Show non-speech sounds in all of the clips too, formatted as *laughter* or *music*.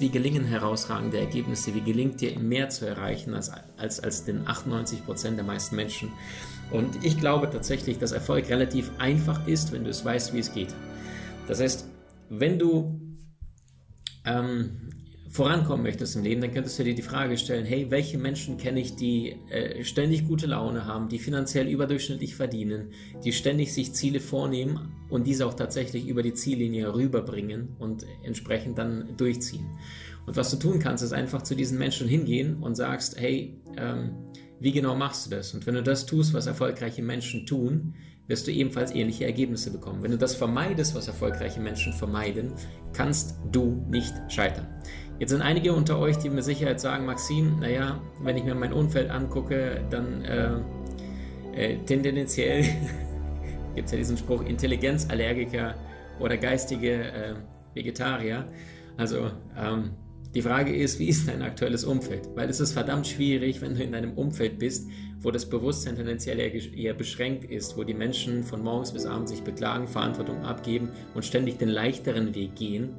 Wie gelingen herausragende Ergebnisse? Wie gelingt dir mehr zu erreichen als, als, als den 98 Prozent der meisten Menschen? Und ich glaube tatsächlich, dass Erfolg relativ einfach ist, wenn du es weißt, wie es geht. Das heißt, wenn du ähm, vorankommen möchtest im Leben, dann könntest du dir die Frage stellen, hey, welche Menschen kenne ich, die äh, ständig gute Laune haben, die finanziell überdurchschnittlich verdienen, die ständig sich Ziele vornehmen und diese auch tatsächlich über die Ziellinie rüberbringen und entsprechend dann durchziehen. Und was du tun kannst, ist einfach zu diesen Menschen hingehen und sagst, hey, ähm, wie genau machst du das? Und wenn du das tust, was erfolgreiche Menschen tun, wirst du ebenfalls ähnliche Ergebnisse bekommen. Wenn du das vermeidest, was erfolgreiche Menschen vermeiden, kannst du nicht scheitern. Jetzt sind einige unter euch, die mit Sicherheit sagen, Maxim, naja, wenn ich mir mein Umfeld angucke, dann äh, äh, tendenziell *laughs* gibt es ja diesen Spruch, Intelligenzallergiker oder geistige äh, Vegetarier. Also ähm, die Frage ist, wie ist dein aktuelles Umfeld? Weil es ist verdammt schwierig, wenn du in einem Umfeld bist, wo das Bewusstsein tendenziell eher, eher beschränkt ist, wo die Menschen von morgens bis abends sich beklagen, Verantwortung abgeben und ständig den leichteren Weg gehen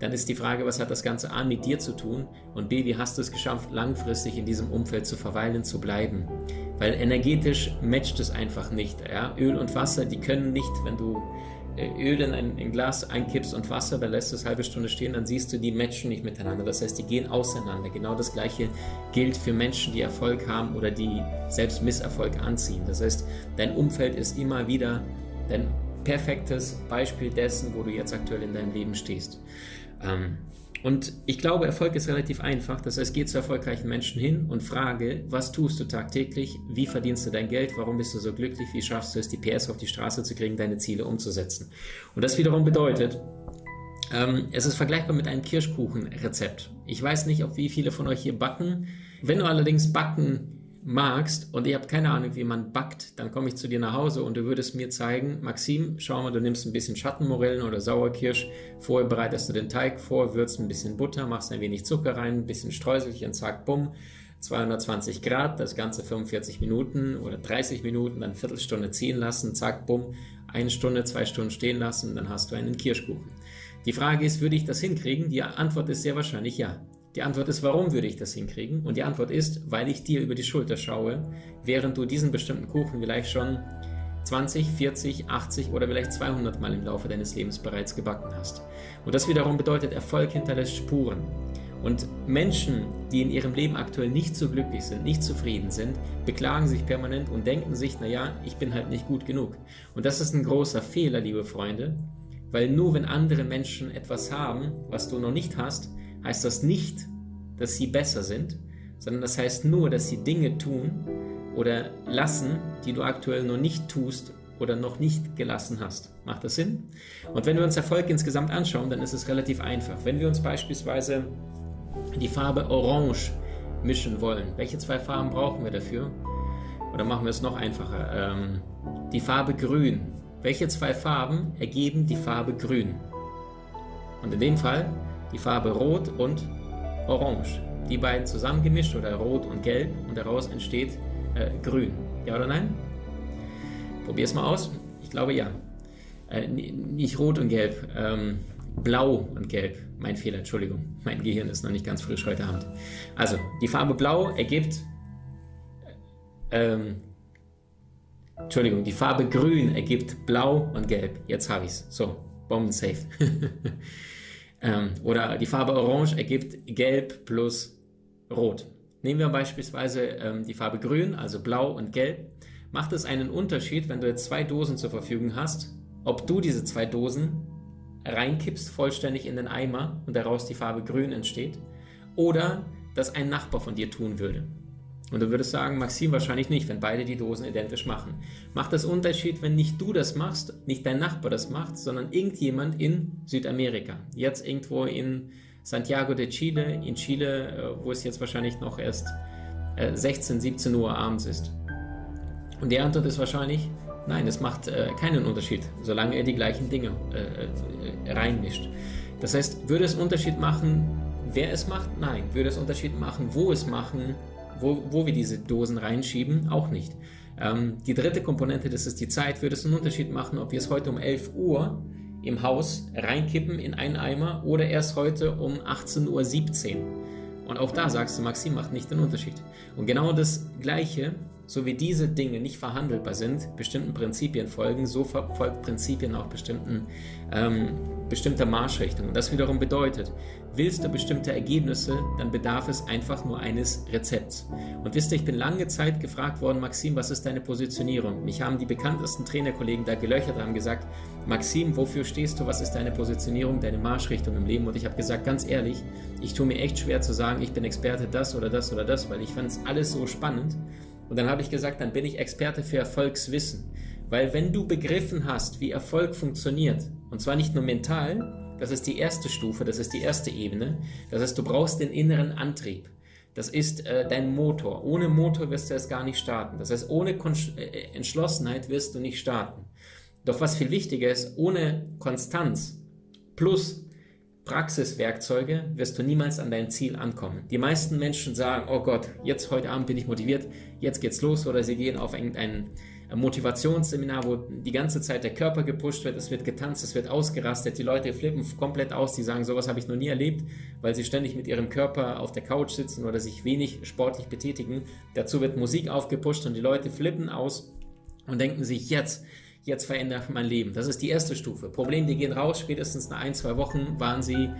dann ist die Frage, was hat das Ganze A mit dir zu tun und B, wie hast du es geschafft, langfristig in diesem Umfeld zu verweilen, zu bleiben? Weil energetisch matcht es einfach nicht. Ja? Öl und Wasser, die können nicht, wenn du äh, Öl in ein, in Glas einkippst und Wasser, da lässt es halbe Stunde stehen, dann siehst du, die matchen nicht miteinander. Das heißt, die gehen auseinander. Genau das Gleiche gilt für Menschen, die Erfolg haben oder die selbst Misserfolg anziehen. Das heißt, dein Umfeld ist immer wieder dein perfektes Beispiel dessen, wo du jetzt aktuell in deinem Leben stehst. Ähm, und ich glaube, Erfolg ist relativ einfach. Das heißt, geh zu erfolgreichen Menschen hin und frage, was tust du tagtäglich? Wie verdienst du dein Geld? Warum bist du so glücklich? Wie schaffst du es, die PS auf die Straße zu kriegen, deine Ziele umzusetzen? Und das wiederum bedeutet, ähm, es ist vergleichbar mit einem Kirschkuchenrezept. Ich weiß nicht, ob wie viele von euch hier backen. Wenn du allerdings backen magst und ihr habt keine Ahnung, wie man backt, dann komme ich zu dir nach Hause und du würdest mir zeigen, Maxim, schau mal, du nimmst ein bisschen Schattenmorellen oder Sauerkirsch, vorher bereitest du den Teig vor, würzt ein bisschen Butter, machst ein wenig Zucker rein, ein bisschen Streuselchen, zack, bumm, 220 Grad, das Ganze 45 Minuten oder 30 Minuten, dann Viertelstunde ziehen lassen, zack, bumm, eine Stunde, zwei Stunden stehen lassen, dann hast du einen Kirschkuchen. Die Frage ist, würde ich das hinkriegen? Die Antwort ist sehr wahrscheinlich ja. Die Antwort ist, warum würde ich das hinkriegen? Und die Antwort ist, weil ich dir über die Schulter schaue, während du diesen bestimmten Kuchen vielleicht schon 20, 40, 80 oder vielleicht 200 Mal im Laufe deines Lebens bereits gebacken hast. Und das wiederum bedeutet, Erfolg hinterlässt Spuren. Und Menschen, die in ihrem Leben aktuell nicht so glücklich sind, nicht zufrieden sind, beklagen sich permanent und denken sich, naja, ich bin halt nicht gut genug. Und das ist ein großer Fehler, liebe Freunde, weil nur wenn andere Menschen etwas haben, was du noch nicht hast, heißt das nicht, dass sie besser sind, sondern das heißt nur, dass sie Dinge tun oder lassen, die du aktuell noch nicht tust oder noch nicht gelassen hast. Macht das Sinn? Und wenn wir uns Erfolg insgesamt anschauen, dann ist es relativ einfach. Wenn wir uns beispielsweise die Farbe Orange mischen wollen, welche zwei Farben brauchen wir dafür? Oder machen wir es noch einfacher? Ähm, die Farbe Grün. Welche zwei Farben ergeben die Farbe Grün? Und in dem Fall die Farbe Rot und Orange. Die beiden zusammengemischt oder Rot und Gelb und daraus entsteht äh, Grün. Ja oder nein? Probier es mal aus. Ich glaube ja. Äh, nicht Rot und Gelb, ähm, Blau und Gelb. Mein Fehler, Entschuldigung. Mein Gehirn ist noch nicht ganz frisch heute Abend. Also, die Farbe Blau ergibt. Ähm, Entschuldigung, die Farbe Grün ergibt Blau und Gelb. Jetzt habe ich es. So, Bomben safe. *laughs* Ähm, oder die Farbe Orange ergibt Gelb plus Rot. Nehmen wir beispielsweise ähm, die Farbe Grün, also Blau und Gelb. Macht es einen Unterschied, wenn du jetzt zwei Dosen zur Verfügung hast, ob du diese zwei Dosen reinkippst vollständig in den Eimer und daraus die Farbe Grün entsteht, oder das ein Nachbar von dir tun würde. Und du würdest sagen, Maxim wahrscheinlich nicht, wenn beide die Dosen identisch machen. Macht das Unterschied, wenn nicht du das machst, nicht dein Nachbar das macht, sondern irgendjemand in Südamerika. Jetzt irgendwo in Santiago de Chile, in Chile, äh, wo es jetzt wahrscheinlich noch erst äh, 16, 17 Uhr abends ist? Und die Antwort ist wahrscheinlich, nein, es macht äh, keinen Unterschied, solange er die gleichen Dinge äh, äh, reinmischt. Das heißt, würde es Unterschied machen, wer es macht? Nein. Würde es Unterschied machen, wo es machen, wo, wo wir diese Dosen reinschieben? Auch nicht. Ähm, die dritte Komponente, das ist die Zeit, würde es einen Unterschied machen, ob wir es heute um 11 Uhr im Haus reinkippen in einen Eimer oder erst heute um 18.17 Uhr. Und auch da sagst du, Maxim macht nicht den Unterschied. Und genau das Gleiche, so wie diese Dinge nicht verhandelbar sind, bestimmten Prinzipien folgen, so folgt Prinzipien auch bestimmten ähm, bestimmter Marschrichtung. Und das wiederum bedeutet, willst du bestimmte Ergebnisse, dann bedarf es einfach nur eines Rezepts. Und wisst ihr, ich bin lange Zeit gefragt worden, Maxim, was ist deine Positionierung? Mich haben die bekanntesten Trainerkollegen da gelöchert, haben gesagt, Maxim, wofür stehst du? Was ist deine Positionierung, deine Marschrichtung im Leben? Und ich habe gesagt, ganz ehrlich, ich tue mir echt schwer zu sagen, ich bin Experte das oder das oder das, weil ich fand es alles so spannend. Und dann habe ich gesagt, dann bin ich Experte für Erfolgswissen. Weil wenn du begriffen hast, wie Erfolg funktioniert, und zwar nicht nur mental, das ist die erste Stufe, das ist die erste Ebene, das heißt, du brauchst den inneren Antrieb. Das ist äh, dein Motor. Ohne Motor wirst du es gar nicht starten. Das heißt, ohne Kon äh, Entschlossenheit wirst du nicht starten. Doch was viel wichtiger ist, ohne Konstanz plus Praxiswerkzeuge wirst du niemals an dein Ziel ankommen. Die meisten Menschen sagen, oh Gott, jetzt heute Abend bin ich motiviert, jetzt geht's los oder sie gehen auf irgendeinen Motivationsseminar, wo die ganze Zeit der Körper gepusht wird, es wird getanzt, es wird ausgerastet, die Leute flippen komplett aus, die sagen, sowas habe ich noch nie erlebt, weil sie ständig mit ihrem Körper auf der Couch sitzen oder sich wenig sportlich betätigen. Dazu wird Musik aufgepusht und die Leute flippen aus und denken sich, jetzt jetzt verändert mein Leben. Das ist die erste Stufe. Problem, die gehen raus, spätestens nach ein, zwei Wochen waren sie äh,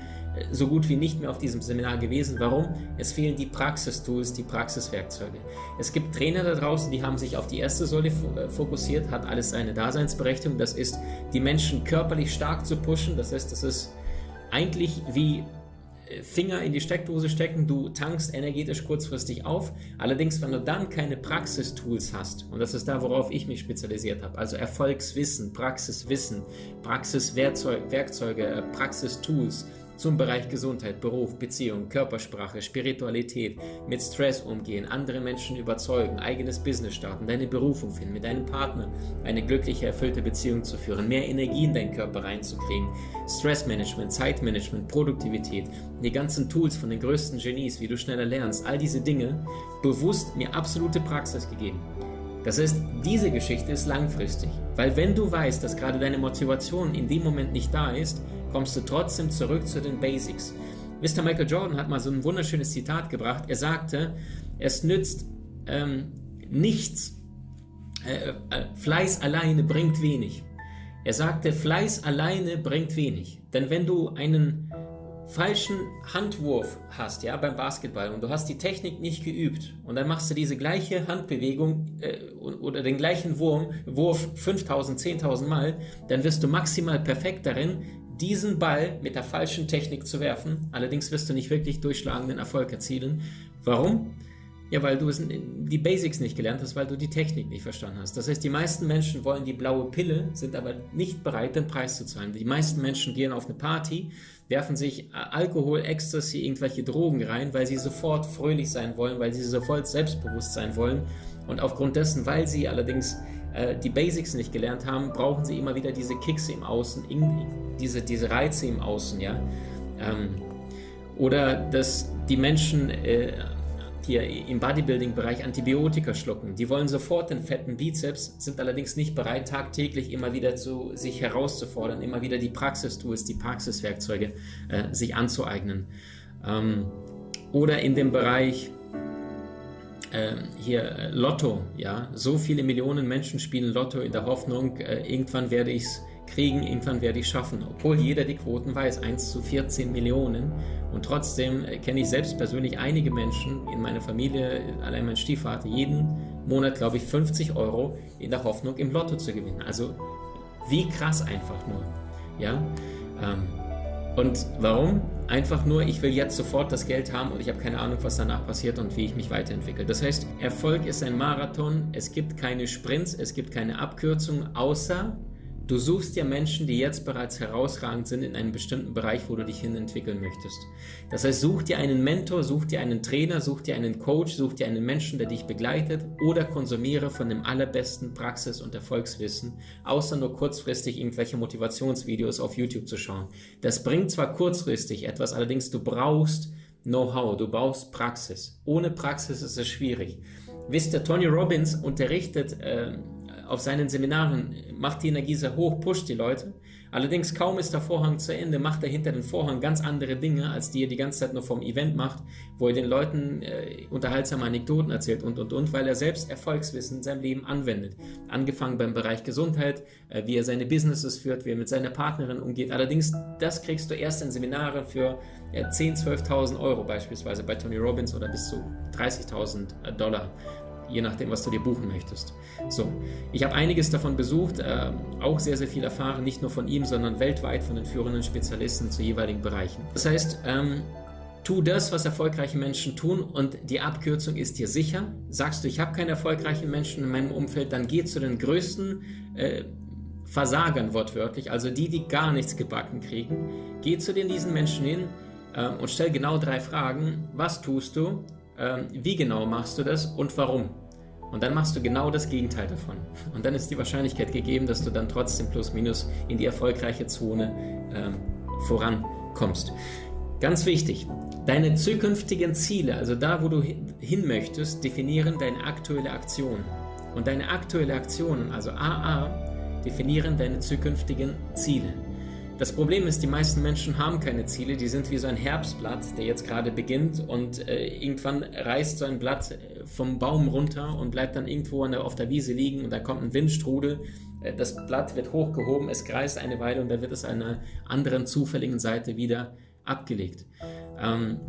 so gut wie nicht mehr auf diesem Seminar gewesen. Warum? Es fehlen die Praxistools, die Praxiswerkzeuge. Es gibt Trainer da draußen, die haben sich auf die erste Säule äh, fokussiert, hat alles seine Daseinsberechtigung. Das ist, die Menschen körperlich stark zu pushen. Das heißt, das ist eigentlich wie Finger in die Steckdose stecken, du tankst energetisch kurzfristig auf. Allerdings, wenn du dann keine Praxistools hast, und das ist da, worauf ich mich spezialisiert habe, also Erfolgswissen, Praxiswissen, Praxiswerkzeuge, äh, Praxistools, zum Bereich Gesundheit, Beruf, Beziehung, Körpersprache, Spiritualität, mit Stress umgehen, andere Menschen überzeugen, eigenes Business starten, deine Berufung finden, mit deinem Partner eine glückliche, erfüllte Beziehung zu führen, mehr Energie in deinen Körper reinzukriegen, Stressmanagement, Zeitmanagement, Produktivität, die ganzen Tools von den größten Genies, wie du schneller lernst, all diese Dinge bewusst mir absolute Praxis gegeben. Das heißt, diese Geschichte ist langfristig, weil wenn du weißt, dass gerade deine Motivation in dem Moment nicht da ist, kommst du trotzdem zurück zu den Basics. Mr. Michael Jordan hat mal so ein wunderschönes Zitat gebracht. Er sagte, es nützt ähm, nichts, äh, äh, Fleiß alleine bringt wenig. Er sagte, Fleiß alleine bringt wenig. Denn wenn du einen falschen Handwurf hast, ja, beim Basketball und du hast die Technik nicht geübt und dann machst du diese gleiche Handbewegung äh, oder den gleichen Wurm, Wurf 5000, 10.000 Mal, dann wirst du maximal perfekt darin, diesen Ball mit der falschen Technik zu werfen. Allerdings wirst du nicht wirklich durchschlagenden Erfolg erzielen. Warum? Ja, weil du die Basics nicht gelernt hast, weil du die Technik nicht verstanden hast. Das heißt, die meisten Menschen wollen die blaue Pille, sind aber nicht bereit, den Preis zu zahlen. Die meisten Menschen gehen auf eine Party, werfen sich Alkohol, Ecstasy, irgendwelche Drogen rein, weil sie sofort fröhlich sein wollen, weil sie sofort selbstbewusst sein wollen. Und aufgrund dessen, weil sie allerdings äh, die Basics nicht gelernt haben, brauchen sie immer wieder diese Kicks im Außen, diese, diese Reize im Außen, ja. Ähm, oder dass die Menschen äh, hier im Bodybuilding-Bereich Antibiotika schlucken. Die wollen sofort den fetten Bizeps, sind allerdings nicht bereit, tagtäglich immer wieder zu sich herauszufordern, immer wieder die Praxistools, die Praxiswerkzeuge äh, sich anzueignen. Ähm, oder in dem Bereich äh, hier äh, Lotto, ja, so viele Millionen Menschen spielen Lotto in der Hoffnung, äh, irgendwann werde ich es kriegen, irgendwann werde ich es schaffen. Obwohl jeder die Quoten weiß, 1 zu 14 Millionen. Und trotzdem äh, kenne ich selbst persönlich einige Menschen in meiner Familie, allein mein Stiefvater, jeden Monat, glaube ich, 50 Euro in der Hoffnung, im Lotto zu gewinnen. Also wie krass einfach nur. Ja. Ähm, und warum? Einfach nur, ich will jetzt sofort das Geld haben und ich habe keine Ahnung, was danach passiert und wie ich mich weiterentwickle. Das heißt, Erfolg ist ein Marathon, es gibt keine Sprints, es gibt keine Abkürzung, außer Du suchst dir Menschen, die jetzt bereits herausragend sind in einem bestimmten Bereich, wo du dich hin entwickeln möchtest. Das heißt, such dir einen Mentor, such dir einen Trainer, such dir einen Coach, such dir einen Menschen, der dich begleitet oder konsumiere von dem allerbesten Praxis- und Erfolgswissen, außer nur kurzfristig irgendwelche Motivationsvideos auf YouTube zu schauen. Das bringt zwar kurzfristig etwas, allerdings du brauchst Know-how, du brauchst Praxis. Ohne Praxis ist es schwierig. Wisst ihr, Tony Robbins unterrichtet äh, auf seinen Seminaren, macht die Energie sehr hoch, pusht die Leute. Allerdings kaum ist der Vorhang zu Ende, macht er hinter den Vorhang ganz andere Dinge, als die er die ganze Zeit nur vom Event macht, wo er den Leuten äh, unterhaltsame Anekdoten erzählt und, und, und, weil er selbst Erfolgswissen in seinem Leben anwendet. Angefangen beim Bereich Gesundheit, äh, wie er seine Businesses führt, wie er mit seiner Partnerin umgeht. Allerdings, das kriegst du erst in Seminaren für äh, 10.000, 12.000 Euro beispielsweise bei Tony Robbins oder bis zu 30.000 Dollar je nachdem, was du dir buchen möchtest. So, ich habe einiges davon besucht, äh, auch sehr, sehr viel erfahren, nicht nur von ihm, sondern weltweit von den führenden Spezialisten zu jeweiligen Bereichen. Das heißt, ähm, tu das, was erfolgreiche Menschen tun und die Abkürzung ist dir sicher. Sagst du, ich habe keine erfolgreichen Menschen in meinem Umfeld, dann geh zu den größten äh, Versagern wortwörtlich, also die, die gar nichts gebacken kriegen. Geh zu den, diesen Menschen hin äh, und stell genau drei Fragen. Was tust du? Ähm, wie genau machst du das und warum. Und dann machst du genau das Gegenteil davon. Und dann ist die Wahrscheinlichkeit gegeben, dass du dann trotzdem plus minus in die erfolgreiche Zone ähm, vorankommst. Ganz wichtig, deine zukünftigen Ziele, also da, wo du hin möchtest, definieren deine aktuelle Aktion. Und deine aktuelle Aktion, also AA, definieren deine zukünftigen Ziele. Das Problem ist, die meisten Menschen haben keine Ziele, die sind wie so ein Herbstblatt, der jetzt gerade beginnt und äh, irgendwann reißt so ein Blatt äh, vom Baum runter und bleibt dann irgendwo der, auf der Wiese liegen und da kommt ein Windstrudel, äh, das Blatt wird hochgehoben, es kreist eine Weile und dann wird es an einer anderen zufälligen Seite wieder abgelegt. Ähm,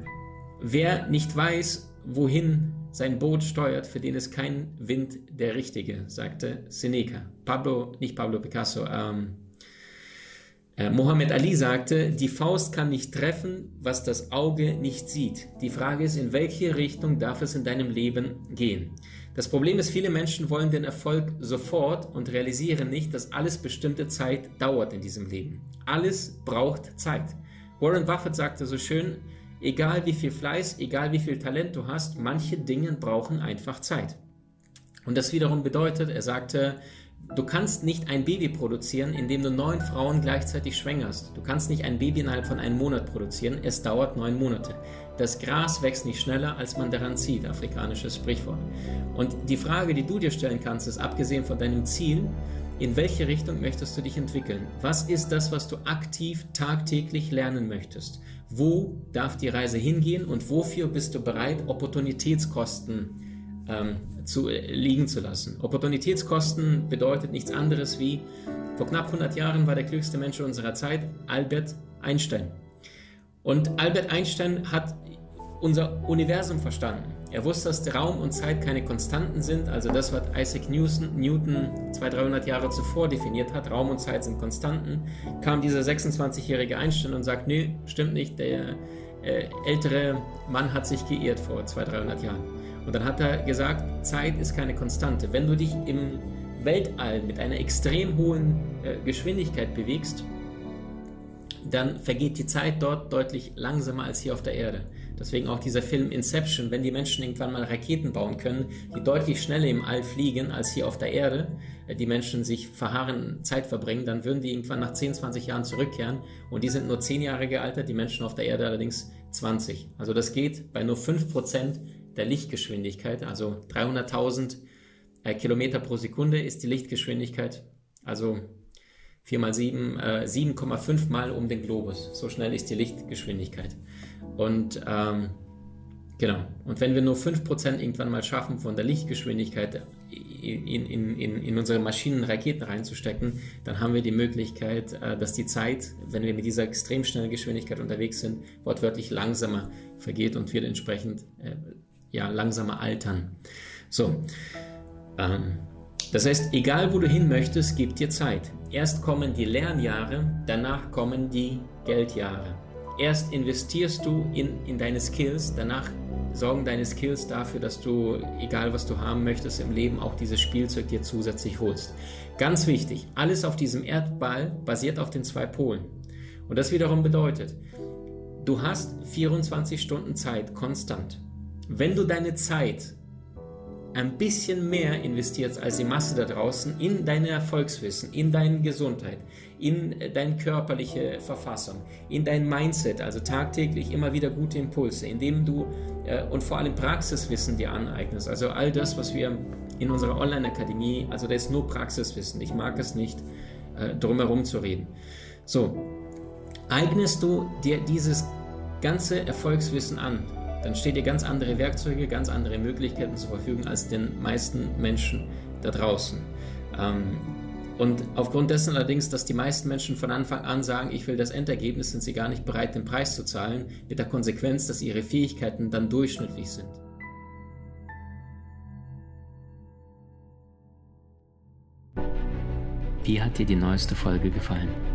wer nicht weiß, wohin sein Boot steuert, für den ist kein Wind der richtige, sagte Seneca. Pablo, nicht Pablo Picasso, ähm, äh, Mohammed Ali sagte, die Faust kann nicht treffen, was das Auge nicht sieht. Die Frage ist, in welche Richtung darf es in deinem Leben gehen? Das Problem ist, viele Menschen wollen den Erfolg sofort und realisieren nicht, dass alles bestimmte Zeit dauert in diesem Leben. Alles braucht Zeit. Warren Buffett sagte so schön, egal wie viel Fleiß, egal wie viel Talent du hast, manche Dinge brauchen einfach Zeit. Und das wiederum bedeutet, er sagte, Du kannst nicht ein Baby produzieren, indem du neun Frauen gleichzeitig schwängerst. Du kannst nicht ein Baby innerhalb von einem Monat produzieren. Es dauert neun Monate. Das Gras wächst nicht schneller, als man daran zieht. Afrikanisches Sprichwort. Und die Frage, die du dir stellen kannst, ist, abgesehen von deinem Ziel, in welche Richtung möchtest du dich entwickeln? Was ist das, was du aktiv tagtäglich lernen möchtest? Wo darf die Reise hingehen und wofür bist du bereit, Opportunitätskosten ähm, zu, äh, liegen zu lassen. Opportunitätskosten bedeutet nichts anderes wie, vor knapp 100 Jahren war der klügste Mensch unserer Zeit Albert Einstein. Und Albert Einstein hat unser Universum verstanden. Er wusste, dass Raum und Zeit keine Konstanten sind, also das, was Isaac Newton, Newton 200, 300 Jahre zuvor definiert hat, Raum und Zeit sind Konstanten, kam dieser 26-jährige Einstein und sagt, nee, stimmt nicht, der äh, ältere Mann hat sich geirrt vor 200, 300 Jahren. Und dann hat er gesagt, Zeit ist keine Konstante. Wenn du dich im Weltall mit einer extrem hohen äh, Geschwindigkeit bewegst, dann vergeht die Zeit dort deutlich langsamer als hier auf der Erde. Deswegen auch dieser Film Inception, wenn die Menschen irgendwann mal Raketen bauen können, die deutlich schneller im All fliegen als hier auf der Erde, äh, die Menschen sich verharren, Zeit verbringen, dann würden die irgendwann nach 10, 20 Jahren zurückkehren und die sind nur 10 Jahre gealtert, die Menschen auf der Erde allerdings 20. Also das geht bei nur 5% der Lichtgeschwindigkeit, also 300.000 äh, Kilometer pro Sekunde ist die Lichtgeschwindigkeit, also 4 mal 7, äh, 7,5 mal um den Globus. So schnell ist die Lichtgeschwindigkeit. Und ähm, genau, und wenn wir nur 5% irgendwann mal schaffen, von der Lichtgeschwindigkeit in, in, in, in unsere Maschinen Raketen reinzustecken, dann haben wir die Möglichkeit, äh, dass die Zeit, wenn wir mit dieser extrem schnellen Geschwindigkeit unterwegs sind, wortwörtlich langsamer vergeht und wir entsprechend äh, ja, langsamer altern. So, ähm, das heißt, egal wo du hin möchtest, gib dir Zeit. Erst kommen die Lernjahre, danach kommen die Geldjahre. Erst investierst du in, in deine Skills, danach sorgen deine Skills dafür, dass du, egal was du haben möchtest im Leben, auch dieses Spielzeug dir zusätzlich holst. Ganz wichtig, alles auf diesem Erdball basiert auf den zwei Polen. Und das wiederum bedeutet, du hast 24 Stunden Zeit konstant. Wenn du deine Zeit ein bisschen mehr investierst als die Masse da draußen in dein Erfolgswissen, in deine Gesundheit, in deine körperliche Verfassung, in dein Mindset, also tagtäglich immer wieder gute Impulse, indem du äh, und vor allem Praxiswissen dir aneignest. Also all das, was wir in unserer Online-Akademie, also da ist nur Praxiswissen. Ich mag es nicht, äh, drumherum zu reden. So, eignest du dir dieses ganze Erfolgswissen an, dann steht dir ganz andere Werkzeuge, ganz andere Möglichkeiten zur Verfügung als den meisten Menschen da draußen. Ähm, und aufgrund dessen allerdings, dass die meisten Menschen von Anfang an sagen, ich will das Endergebnis, sind sie gar nicht bereit, den Preis zu zahlen, mit der Konsequenz, dass ihre Fähigkeiten dann durchschnittlich sind. Wie hat dir die neueste Folge gefallen?